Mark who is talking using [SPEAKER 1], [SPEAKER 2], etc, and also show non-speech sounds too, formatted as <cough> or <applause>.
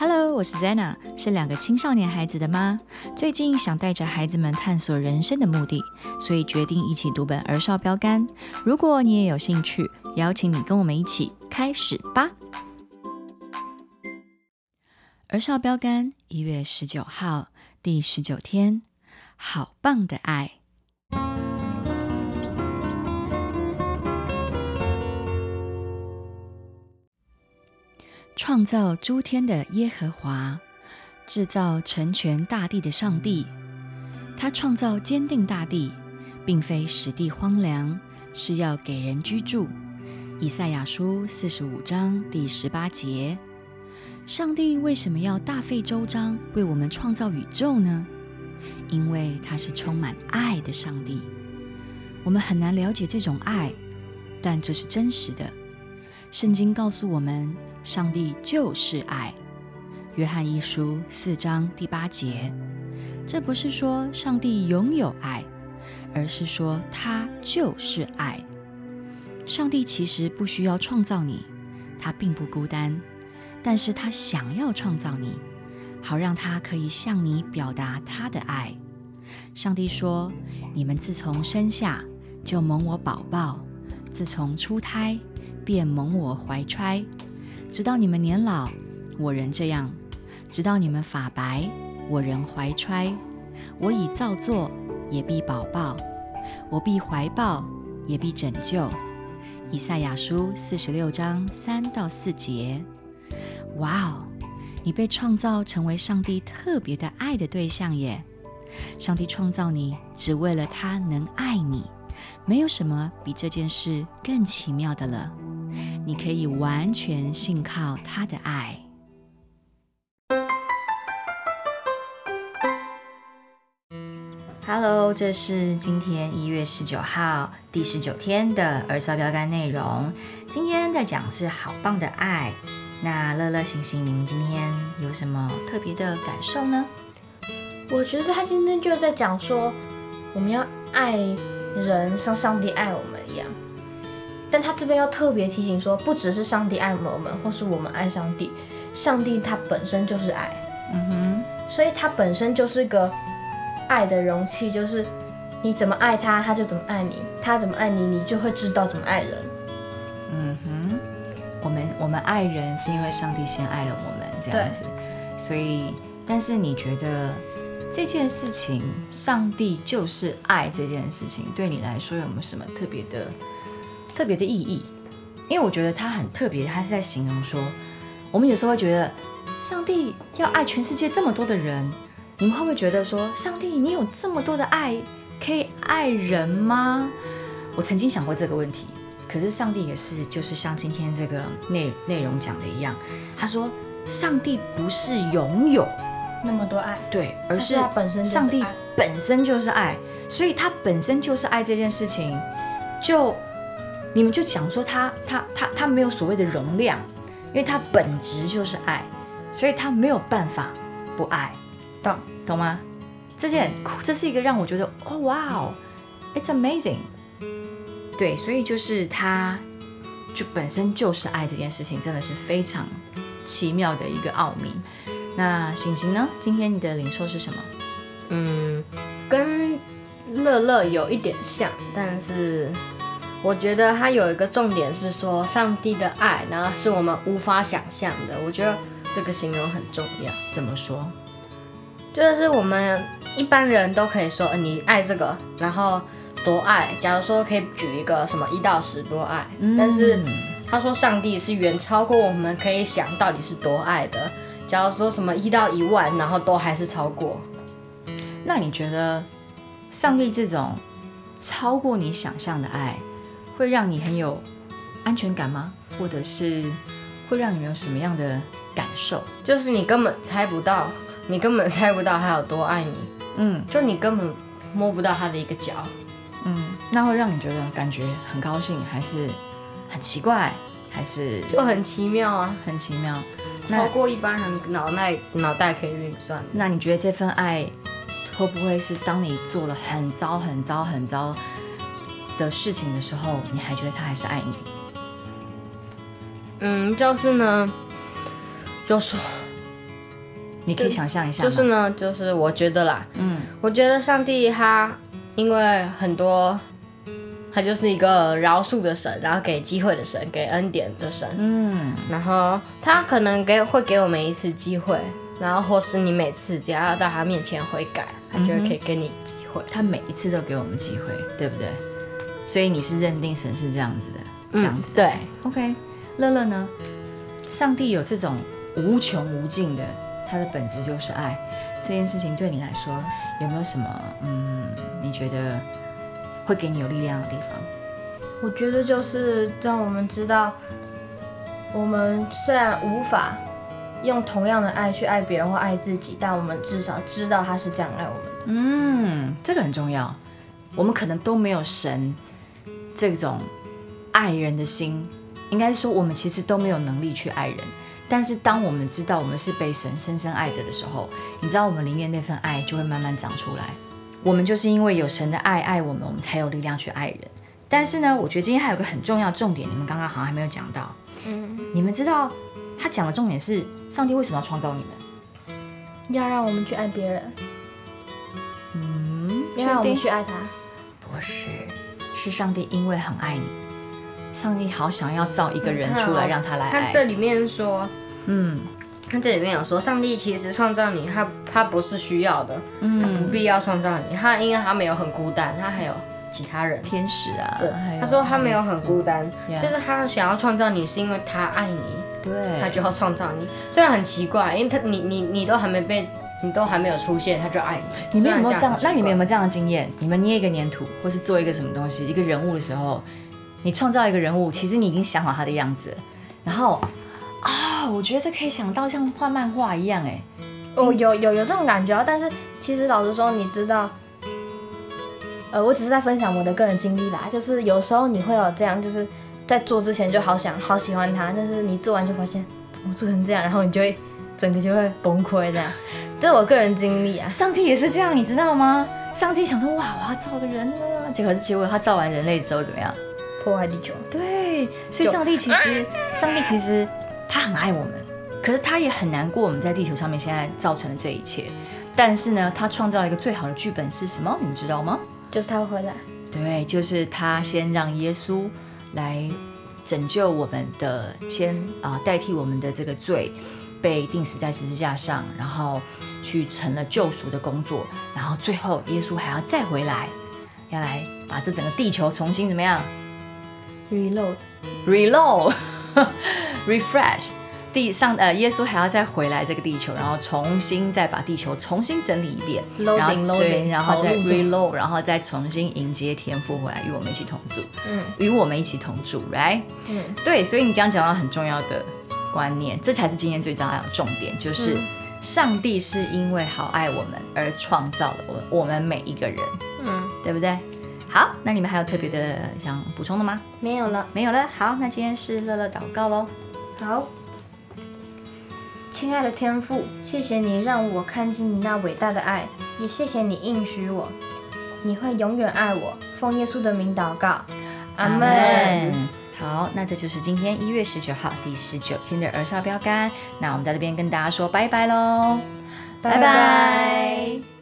[SPEAKER 1] Hello，我是 Zena，是两个青少年孩子的妈。最近想带着孩子们探索人生的目的，所以决定一起读本儿少标杆。如果你也有兴趣，邀请你跟我们一起开始吧。儿少标杆一月十九号，第十九天，好棒的爱。创造诸天的耶和华，制造成全大地的上帝，他创造坚定大地，并非使地荒凉，是要给人居住。以赛亚书四十五章第十八节。上帝为什么要大费周章为我们创造宇宙呢？因为他是充满爱的上帝。我们很难了解这种爱，但这是真实的。圣经告诉我们。上帝就是爱，约翰一书四章第八节。这不是说上帝拥有爱，而是说他就是爱。上帝其实不需要创造你，他并不孤单，但是他想要创造你，好让他可以向你表达他的爱。上帝说：“你们自从生下就蒙我宝宝，自从出胎便蒙我怀揣。”直到你们年老，我仍这样；直到你们发白，我仍怀揣。我已造作，也必保抱；我必怀抱，也必拯救。以赛亚书四十六章三到四节。哇哦，你被创造成为上帝特别的爱的对象耶！上帝创造你，只为了他能爱你。没有什么比这件事更奇妙的了。你可以完全信靠他的爱。Hello，这是今天一月十九号第十九天的儿少标杆内容。今天在讲是好棒的爱。那乐乐星星，你们今天有什么特别的感受呢？
[SPEAKER 2] 我觉得他今天就在讲说，我们要爱人像上帝爱我们一样。但他这边要特别提醒说，不只是上帝爱我们，或是我们爱上帝，上帝他本身就是爱，嗯哼，所以他本身就是个爱的容器，就是你怎么爱他，他就怎么爱你，他怎么爱你，你就会知道怎么爱人。
[SPEAKER 1] 嗯哼，我们我们爱人是因为上帝先爱了我们这样子，所以，但是你觉得这件事情，上帝就是爱这件事情，对你来说有没有什么特别的？特别的意义，因为我觉得他很特别，他是在形容说，我们有时候会觉得，上帝要爱全世界这么多的人，你们会不会觉得说，上帝你有这么多的爱，可以爱人吗？我曾经想过这个问题，可是上帝也是，就是像今天这个内内容讲的一样，他说，上帝不是拥有
[SPEAKER 2] 那么多爱，
[SPEAKER 1] 对，而
[SPEAKER 2] 是他本身，
[SPEAKER 1] 上帝本身就是爱，所以他本身就是爱这件事情，就。你们就讲说他他他他没有所谓的容量，因为他本质就是爱，所以他没有办法不爱，懂懂吗？这件这是一个让我觉得哦哇哦，it's amazing，对，所以就是他就本身就是爱这件事情，真的是非常奇妙的一个奥秘。那醒醒呢？今天你的领受是什么？
[SPEAKER 2] 嗯，跟乐乐有一点像，但是。我觉得它有一个重点是说，上帝的爱呢是我们无法想象的。我觉得这个形容很重要。
[SPEAKER 1] 怎么说？
[SPEAKER 2] 就是我们一般人都可以说，你爱这个，然后多爱。假如说可以举一个什么一到十多爱，但是他说上帝是远超过我们可以想到底是多爱的。假如说什么一到一万，然后都还是超过。
[SPEAKER 1] 那你觉得上帝这种超过你想象的爱？会让你很有安全感吗？或者是会让你有什么样的感受？
[SPEAKER 2] 就是你根本猜不到，你根本猜不到他有多爱你。嗯，就你根本摸不到他的一个角。
[SPEAKER 1] 嗯，那会让你觉得感觉很高兴，还是很奇怪，还是
[SPEAKER 2] 就很奇妙啊？
[SPEAKER 1] 很奇妙，
[SPEAKER 2] 超过一般人脑袋脑袋可以运算。
[SPEAKER 1] 那你觉得这份爱会不会是当你做了很糟、很糟、很糟？的事情的时候，你还觉得他还是爱你？
[SPEAKER 2] 嗯，就是呢，就是 <laughs>
[SPEAKER 1] 你可以想象一下，
[SPEAKER 2] 就是呢，就是我觉得啦，
[SPEAKER 1] 嗯
[SPEAKER 2] 我觉得上帝他因为很多，他就是一个饶恕的神，然后给机会的神，给恩典的神，
[SPEAKER 1] 嗯
[SPEAKER 2] 然后他可能给会给我们一次机会，然后或是你每次只要到他面前悔改，他就会可以给你机会。
[SPEAKER 1] 他每一次都给我们机会，对不对？所以你是认定神是这样子的，这
[SPEAKER 2] 嗯
[SPEAKER 1] 样子的。
[SPEAKER 2] 对
[SPEAKER 1] ，OK。乐乐呢？上帝有这种无穷无尽的，他的本质就是爱。这件事情对你来说有没有什么嗯，你觉得会给你有力量的地方？
[SPEAKER 2] 我觉得就是让我们知道，我们虽然无法用同样的爱去爱别人或爱自己，但我们至少知道他是这样爱我们的。
[SPEAKER 1] 嗯，这个很重要。我们可能都没有神这种爱人的心，应该说我们其实都没有能力去爱人。但是当我们知道我们是被神深深爱着的时候，你知道我们里面那份爱就会慢慢长出来。我们就是因为有神的爱爱我们，我们才有力量去爱人。但是呢，我觉得今天还有个很重要重点，你们刚刚好像还没有讲到。
[SPEAKER 2] 嗯，
[SPEAKER 1] 你们知道他讲的重点是上帝为什么要创造你们？
[SPEAKER 2] 要让我们去爱别人，
[SPEAKER 1] 嗯，
[SPEAKER 2] 要让我？们去爱他。
[SPEAKER 1] 上帝因为很爱你，上帝好想要造一个人出来让他来
[SPEAKER 2] 他这。里面说，
[SPEAKER 1] 嗯
[SPEAKER 2] 他这里面有说，上帝其实创造你，他他不是需要的，他不
[SPEAKER 1] 嗯，
[SPEAKER 2] 必要创造你，他因为他没有很孤单，他还有其他人。
[SPEAKER 1] 天使啊，
[SPEAKER 2] 对他说他没有很孤单就是他想要创造你，是因为他爱你，
[SPEAKER 1] 对，
[SPEAKER 2] 他就要创造你。虽然很奇怪，因为他你你你都还没被，你都还没有出现，他就爱你。
[SPEAKER 1] 你们有没有这样？那你们有没
[SPEAKER 2] 有？
[SPEAKER 1] 这样的经验？你们捏一个粘土，或是做一个什么东西，一个人物的时候，你创造一个人物，其实你已经想好他的样子，然后啊、我觉得这可以想到像画漫画一样，哎，
[SPEAKER 2] 哦，有有有这种感觉啊，但是其实老实说，你知道，呃，我只是在分享我的个人经历啦，就是有时候你会有这样，就是在做之前就好想好喜欢他，但是你做完就发现我做成这样，然后你就会整个就会崩溃这样，这是我个人经历啊。
[SPEAKER 1] 上帝也是这样，你知道吗？上帝想说，哇，我要造个人啊，结果是结果他造完人类之后怎么样？
[SPEAKER 2] 破坏地球，
[SPEAKER 1] 对，所以上帝其实，上帝其实他很爱我们，可是他也很难过我们在地球上面现在造成的这一切。但是呢，他创造了一个最好的剧本是什么？你们知道吗？
[SPEAKER 2] 就是他会回来。
[SPEAKER 1] 对，就是他先让耶稣来拯救我们的，先啊、代替我们的这个罪，被钉死在十字架上，然后去成了救赎的工作，然后最后耶稣还要再回来，要来把这整个地球重新怎么样？reload，reload <laughs> refresh 地上呃，耶稣还要再回来这个地球，然后重新再把地球重新整理一遍。
[SPEAKER 2] Loading，
[SPEAKER 1] 然后对然后再 reload，然后再重新迎接天父回来与我们一起同住，
[SPEAKER 2] 嗯
[SPEAKER 1] 与我们一起同住，right？
[SPEAKER 2] 嗯，
[SPEAKER 1] 对，所以你刚刚讲到很重要的观念，这才是今天最重要的重点，就是
[SPEAKER 2] 嗯
[SPEAKER 1] 上帝是因为好爱我们而创造了我我们每一个人，
[SPEAKER 2] 嗯，
[SPEAKER 1] 对不对？好，那你们还有特别的想补充的吗？
[SPEAKER 2] 没有了。
[SPEAKER 1] 没有了。好，那今天是乐乐祷告喽。
[SPEAKER 2] 好，亲爱的天父，谢谢你让我看见你那伟大的爱，也谢谢你应许我，你会永远爱我。奉耶稣的名祷告，阿门。。
[SPEAKER 1] 好，那这就是今天一月十九号第十九天的儿少标杆。那我们在这边跟大家说拜拜喽，拜拜